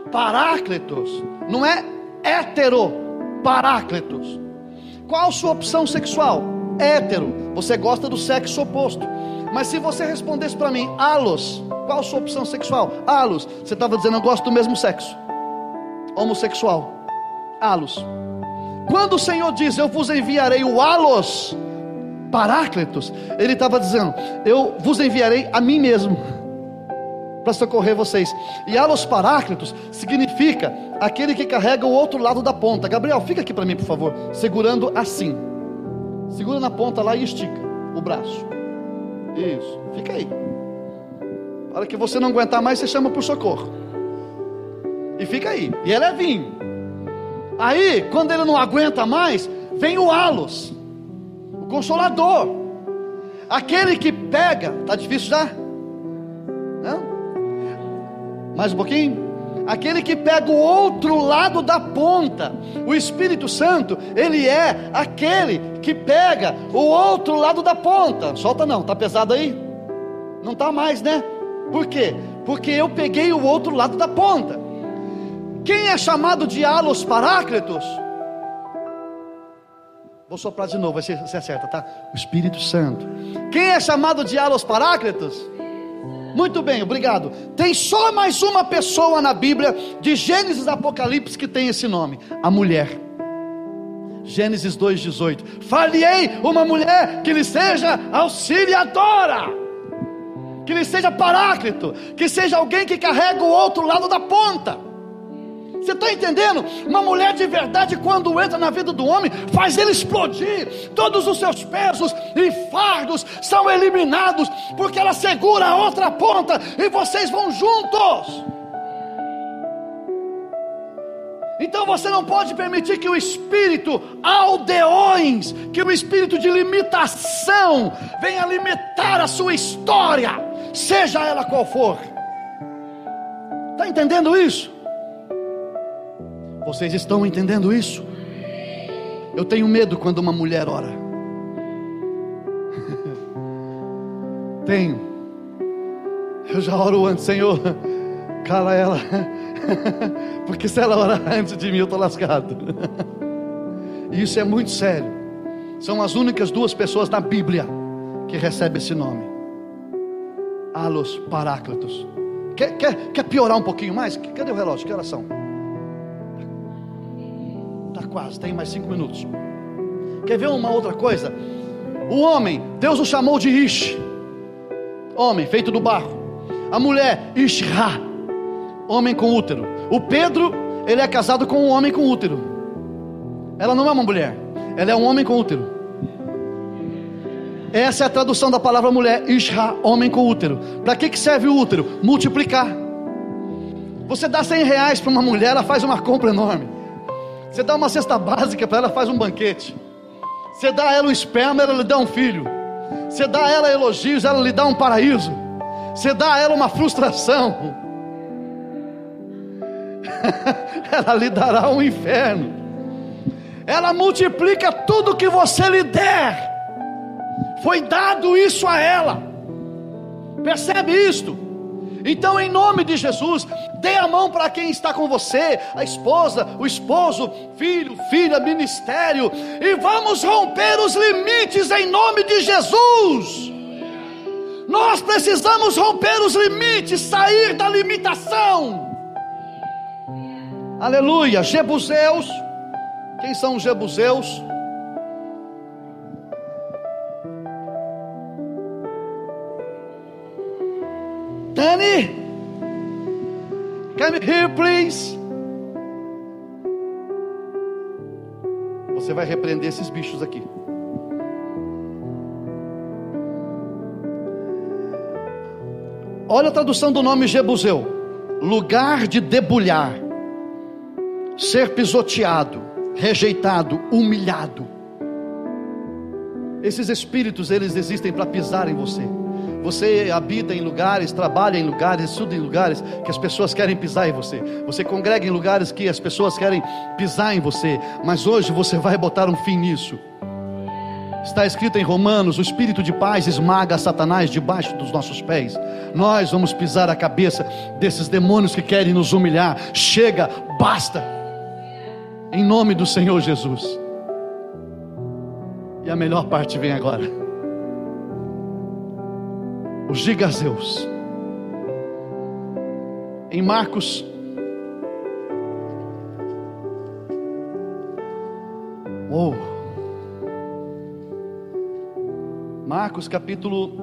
Paráclitos. Não é hétero Paráclitos. Qual a sua opção sexual? Hétero. Você gosta do sexo oposto. Mas se você respondesse para mim, Alos, qual a sua opção sexual? Alos, você estava dizendo, eu gosto do mesmo sexo homossexual. Alos. Quando o Senhor diz, Eu vos enviarei o Alos, Paráclitos, Ele estava dizendo, Eu vos enviarei a mim mesmo, para socorrer vocês. E Alos Paráclitos significa aquele que carrega o outro lado da ponta. Gabriel, fica aqui para mim, por favor, segurando assim. Segura na ponta lá e estica o braço. Isso, fica aí. Para que você não aguentar mais, você chama por socorro e fica aí, e é vinho. Aí, quando ele não aguenta mais, vem o Alos, o consolador, aquele que pega, tá difícil já? Não? Mais um pouquinho? Aquele que pega o outro lado da ponta, o Espírito Santo, ele é aquele que pega o outro lado da ponta. Solta não, tá pesado aí? Não tá mais, né? Por quê? Porque eu peguei o outro lado da ponta. Quem é chamado de alos paráclitos? Vou soprar de novo, você, você acerta, tá? O Espírito Santo. Quem é chamado de alos paráclitos? Muito bem, obrigado. Tem só mais uma pessoa na Bíblia, de Gênesis Apocalipse, que tem esse nome: a mulher. Gênesis 2,18. Falhei uma mulher que lhe seja auxiliadora, que lhe seja paráclito, que seja alguém que carrega o outro lado da ponta Você está entendendo? Uma mulher de verdade, quando entra na vida do homem, faz ele explodir. Todos os seus pesos e fardos são eliminados, porque ela segura a outra ponta e vocês vão juntos. Então você não pode permitir que o espírito aldeões, que o espírito de limitação venha limitar a sua história, seja ela qual for. Está entendendo isso? Vocês estão entendendo isso? Eu tenho medo quando uma mulher ora. tenho. Eu já oro antes, Senhor, cala ela. Porque se ela orar antes de mim, eu estou lascado. E isso é muito sério. São as únicas duas pessoas na Bíblia que recebem esse nome. Alos Paráclitos. Quer, quer, quer piorar um pouquinho mais? Cadê o relógio? Que oração? Quase, tem mais cinco minutos. Quer ver uma outra coisa? O homem, Deus o chamou de Ish, homem feito do barro. A mulher, Ishra, homem com útero. O Pedro, ele é casado com um homem com útero. Ela não é uma mulher, ela é um homem com útero. Essa é a tradução da palavra mulher, Isha, homem com útero. Para que, que serve o útero? Multiplicar. Você dá 100 reais para uma mulher, ela faz uma compra enorme. Você dá uma cesta básica para ela, faz um banquete. Você dá a ela um esperma, ela lhe dá um filho. Você dá a ela elogios, ela lhe dá um paraíso. Você dá a ela uma frustração. ela lhe dará um inferno. Ela multiplica tudo que você lhe der. Foi dado isso a ela. Percebe isto? Então, em nome de Jesus, dê a mão para quem está com você, a esposa, o esposo, filho, filha, ministério, e vamos romper os limites em nome de Jesus. Nós precisamos romper os limites, sair da limitação. Aleluia. Jebuseus. Quem são os Jebuseus? Dani, come here, please. Você vai repreender esses bichos aqui. Olha a tradução do nome Jebuseu: lugar de debulhar ser pisoteado, rejeitado, humilhado. Esses espíritos, eles existem para pisar em você. Você habita em lugares, trabalha em lugares, estuda em lugares que as pessoas querem pisar em você. Você congrega em lugares que as pessoas querem pisar em você. Mas hoje você vai botar um fim nisso. Está escrito em Romanos: o espírito de paz esmaga Satanás debaixo dos nossos pés. Nós vamos pisar a cabeça desses demônios que querem nos humilhar. Chega, basta em nome do Senhor Jesus. E a melhor parte vem agora. Os gigazeus. Em Marcos Oh. Marcos capítulo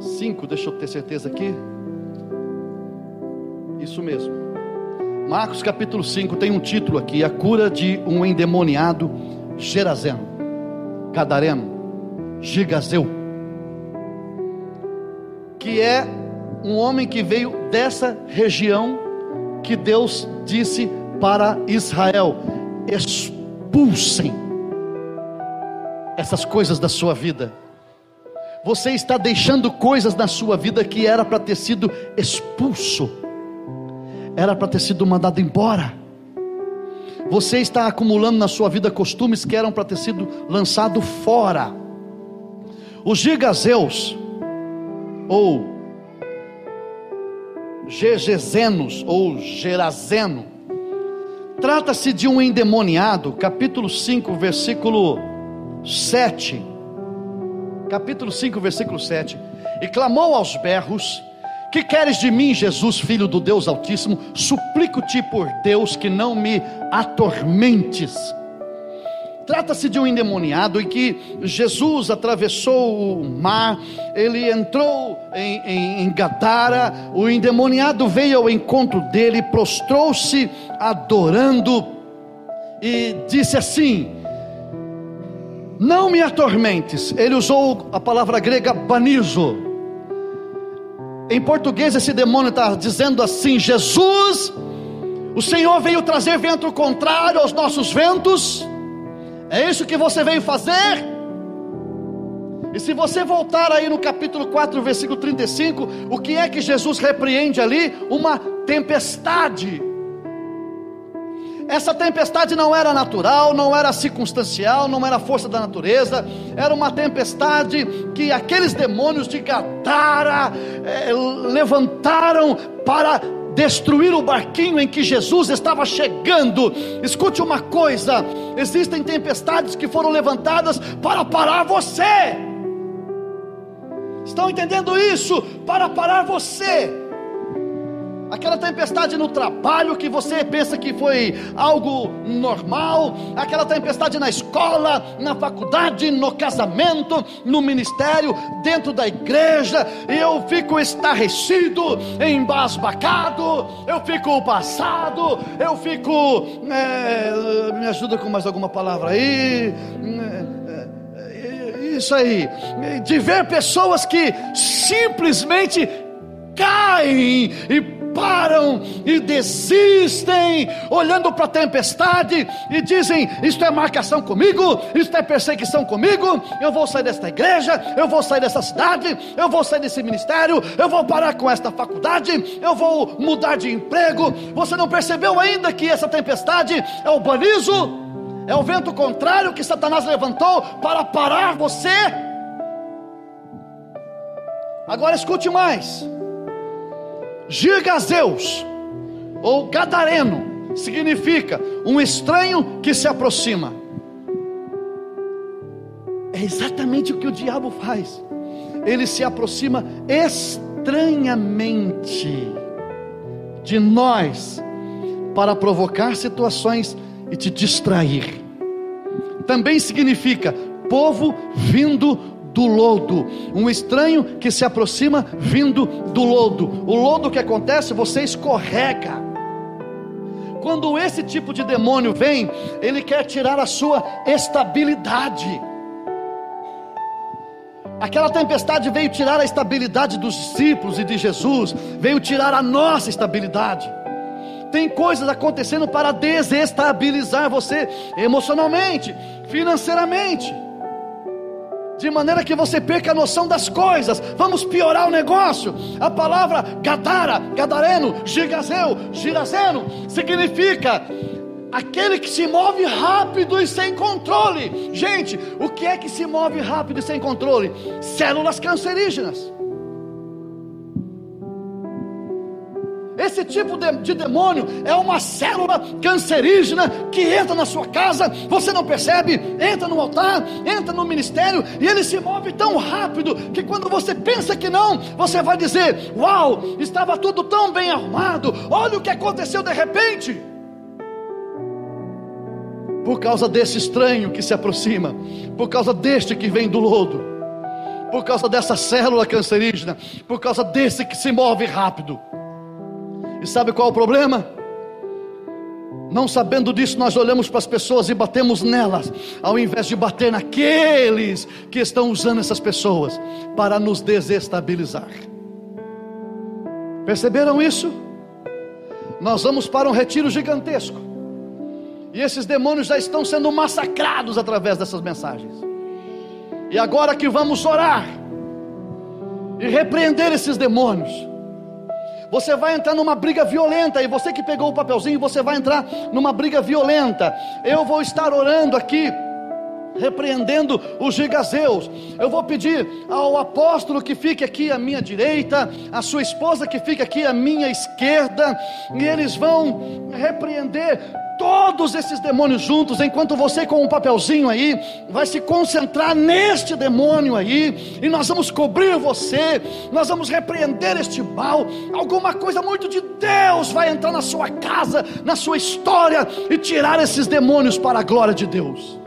5, deixa eu ter certeza aqui. Isso mesmo. Marcos capítulo 5 tem um título aqui: A cura de um endemoniado Gerazeno, Gadareno, Gigazeu, que é um homem que veio dessa região que Deus disse para Israel: expulsem essas coisas da sua vida. Você está deixando coisas na sua vida que era para ter sido expulso era para ter sido mandado embora. Você está acumulando na sua vida costumes que eram para ter sido lançado fora. Os gigazeus, ou gegezenos, ou gerazeno, trata-se de um endemoniado, capítulo 5, versículo 7. Capítulo 5, versículo 7. E clamou aos berros, que queres de mim, Jesus, filho do Deus Altíssimo? Suplico-te por Deus que não me atormentes. Trata-se de um endemoniado em que Jesus atravessou o mar, ele entrou em, em, em Gadara, o endemoniado veio ao encontro dele, prostrou-se adorando e disse assim: Não me atormentes. Ele usou a palavra grega banizo. Em português, esse demônio está dizendo assim: Jesus, o Senhor veio trazer vento contrário aos nossos ventos é isso que você veio fazer? E se você voltar aí no capítulo 4, versículo 35, o que é que Jesus repreende ali? Uma tempestade. Essa tempestade não era natural, não era circunstancial, não era força da natureza, era uma tempestade que aqueles demônios de Gadara eh, levantaram para destruir o barquinho em que Jesus estava chegando. Escute uma coisa: existem tempestades que foram levantadas para parar você. Estão entendendo isso? Para parar você aquela tempestade no trabalho que você pensa que foi algo normal, aquela tempestade na escola, na faculdade, no casamento, no ministério, dentro da igreja, e eu fico estarrecido, embasbacado, eu fico passado, eu fico. É, me ajuda com mais alguma palavra aí. É, isso aí, de ver pessoas que simplesmente caem e param e desistem, olhando para a tempestade e dizem: Isto é marcação comigo, isto é perseguição comigo. Eu vou sair desta igreja, eu vou sair dessa cidade, eu vou sair desse ministério, eu vou parar com esta faculdade, eu vou mudar de emprego. Você não percebeu ainda que essa tempestade é o banizo? É o vento contrário que Satanás levantou para parar você? Agora escute mais. Girgazeus, ou Gadareno, significa um estranho que se aproxima. É exatamente o que o diabo faz. Ele se aproxima estranhamente de nós para provocar situações e te distrair. Também significa povo vindo do lodo, um estranho que se aproxima vindo do lodo. O lodo que acontece, você escorrega. Quando esse tipo de demônio vem, ele quer tirar a sua estabilidade. Aquela tempestade veio tirar a estabilidade dos discípulos e de Jesus, veio tirar a nossa estabilidade. Tem coisas acontecendo para desestabilizar você emocionalmente, financeiramente de maneira que você perca a noção das coisas. Vamos piorar o negócio. A palavra Gadara, Gadareno, Gigazeu, Girazeno significa aquele que se move rápido e sem controle. Gente, o que é que se move rápido e sem controle? Células cancerígenas. Esse tipo de, de, demônio é uma célula cancerígena que entra na sua casa, você não percebe, entra no altar, entra no ministério e ele se move tão rápido que quando você pensa que não, você vai dizer: Uau, estava tudo tão bem arrumado, olha o que aconteceu de repente. Por causa desse estranho que se aproxima, por causa deste que vem do lodo, por causa dessa célula cancerígena, por causa desse que se move rápido. E sabe qual é o problema? Não sabendo disso, nós olhamos para as pessoas e batemos nelas, ao invés de bater naqueles que estão usando essas pessoas para nos desestabilizar. Perceberam isso? Nós vamos para um retiro gigantesco, e esses demônios já estão sendo massacrados através dessas mensagens. E agora que vamos orar e repreender esses demônios, você vai entrar numa briga violenta. E você que pegou o papelzinho, você vai entrar numa briga violenta. Eu vou estar orando aqui repreendendo os gigazeus. Eu vou pedir ao apóstolo que fique aqui à minha direita, a sua esposa que fique aqui à minha esquerda, e eles vão repreender todos esses demônios juntos, enquanto você com um papelzinho aí vai se concentrar neste demônio aí, e nós vamos cobrir você, nós vamos repreender este mal. Alguma coisa muito de Deus vai entrar na sua casa, na sua história e tirar esses demônios para a glória de Deus.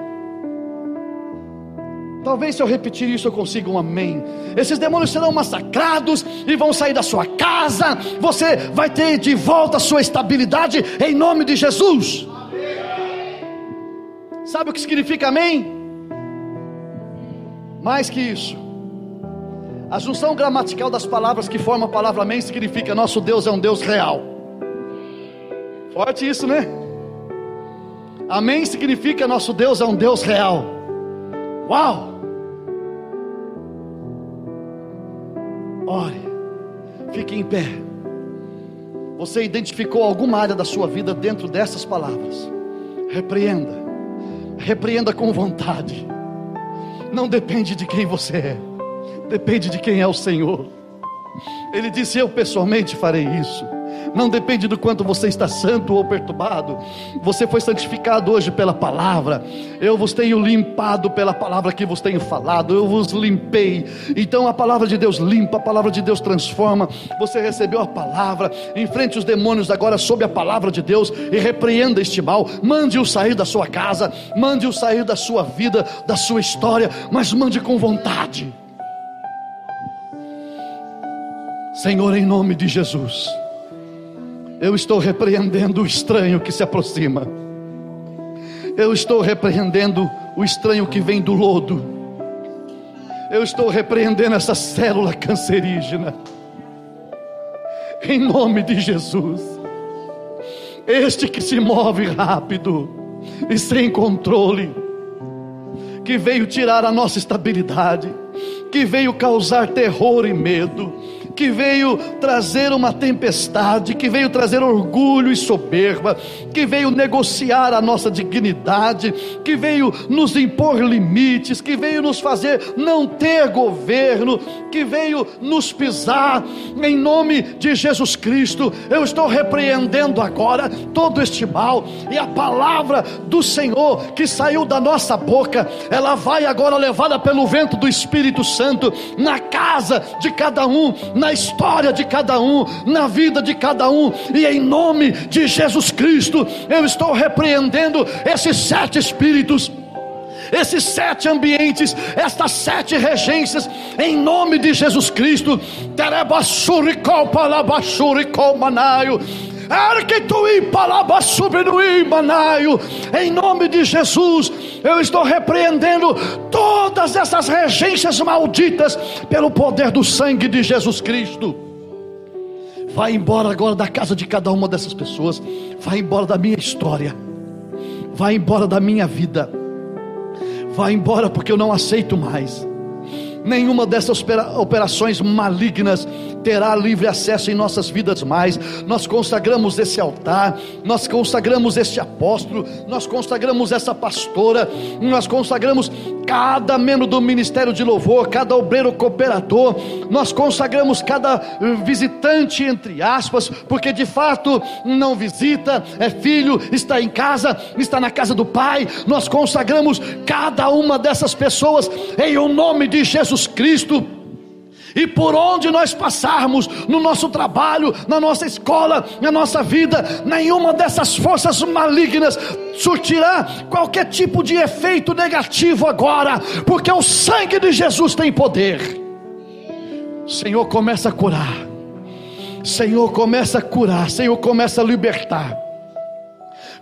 Talvez se eu repetir isso eu consiga um amém. Esses demônios serão massacrados e vão sair da sua casa. Você vai ter de volta a sua estabilidade em nome de Jesus. Sabe o que significa amém? Mais que isso. A junção gramatical das palavras que formam a palavra amém significa nosso Deus é um Deus real. Forte isso, né? Amém significa nosso Deus é um Deus real. Uau! Ore, fique em pé. Você identificou alguma área da sua vida dentro dessas palavras? Repreenda, repreenda com vontade. Não depende de quem você é, depende de quem é o Senhor. Ele disse: Eu pessoalmente farei isso não depende do quanto você está santo ou perturbado. Você foi santificado hoje pela palavra. Eu vos tenho limpado pela palavra que vos tenho falado. Eu vos limpei. Então a palavra de Deus limpa, a palavra de Deus transforma. Você recebeu a palavra. Enfrente os demônios agora sob a palavra de Deus e repreenda este mal. Mande-o sair da sua casa, mande-o sair da sua vida, da sua história, mas mande com vontade. Senhor, em nome de Jesus. Eu estou repreendendo o estranho que se aproxima. Eu estou repreendendo o estranho que vem do lodo. Eu estou repreendendo essa célula cancerígena. Em nome de Jesus. Este que se move rápido e sem controle, que veio tirar a nossa estabilidade, que veio causar terror e medo, que veio trazer uma tempestade, que veio trazer orgulho e soberba, que veio negociar a nossa dignidade, que veio nos impor limites, que veio nos fazer não ter governo, que veio nos pisar, em nome de Jesus Cristo, eu estou repreendendo agora todo este mal, e a palavra do Senhor que saiu da nossa boca, ela vai agora levada pelo vento do Espírito Santo na casa de cada um, na história de cada um, na vida de cada um, e em nome de Jesus Cristo, eu estou repreendendo esses sete espíritos esses sete ambientes, estas sete regências, em nome de Jesus Cristo. Em nome de Jesus, eu estou repreendendo todas essas regências malditas pelo poder do sangue de Jesus Cristo. Vai embora agora da casa de cada uma dessas pessoas, vai embora da minha história, vai embora da minha vida, vai embora porque eu não aceito mais nenhuma dessas operações malignas terá livre acesso em nossas vidas mais. Nós consagramos esse altar, nós consagramos este apóstolo, nós consagramos essa pastora, nós consagramos cada membro do ministério de louvor, cada obreiro cooperador, nós consagramos cada visitante, entre aspas, porque de fato não visita, é filho, está em casa, está na casa do Pai. Nós consagramos cada uma dessas pessoas em o nome de Jesus Cristo e por onde nós passarmos, no nosso trabalho, na nossa escola, na nossa vida, nenhuma dessas forças malignas surtirá qualquer tipo de efeito negativo agora, porque o sangue de Jesus tem poder. Senhor, começa a curar. Senhor, começa a curar. Senhor, começa a libertar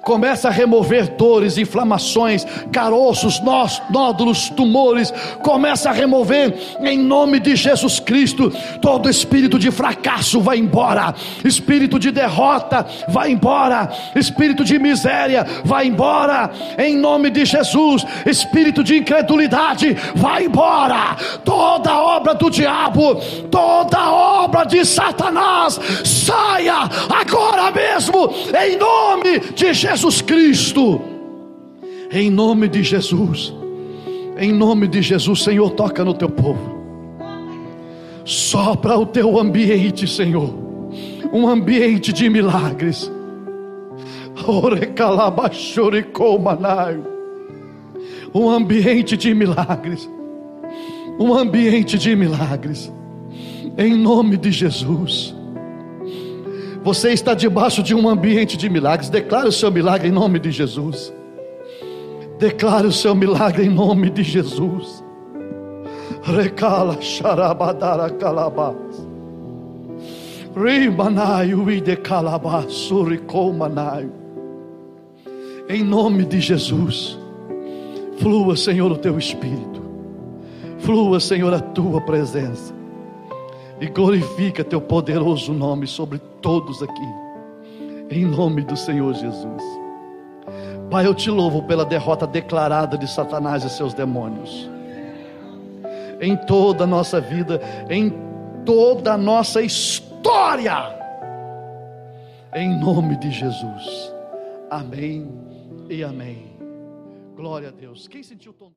começa a remover dores, inflamações, caroços, nós, nódulos, tumores, começa a remover em nome de Jesus Cristo. Todo espírito de fracasso vai embora, espírito de derrota vai embora, espírito de miséria vai embora, em nome de Jesus. Espírito de incredulidade vai embora. Toda obra do diabo, toda obra de Satanás, saia agora mesmo, em nome de Jesus. Jesus Cristo. Em nome de Jesus. Em nome de Jesus, Senhor, toca no teu povo. Sopra o teu ambiente, Senhor. Um ambiente de milagres. Um ambiente de milagres. Um ambiente de milagres. Em nome de Jesus. Você está debaixo de um ambiente de milagres. Declare o seu milagre em nome de Jesus. Declare o seu milagre em nome de Jesus. Recala xarabadara calabás. Rimanaio e de calabassuricomanaio. Em nome de Jesus, flua, Senhor, o teu espírito. Flua, Senhor, a tua presença. E glorifica teu poderoso nome sobre todos aqui. Em nome do Senhor Jesus. Pai, eu te louvo pela derrota declarada de Satanás e seus demônios. Em toda a nossa vida, em toda a nossa história. Em nome de Jesus. Amém e amém. Glória a Deus. Quem sentiu tom?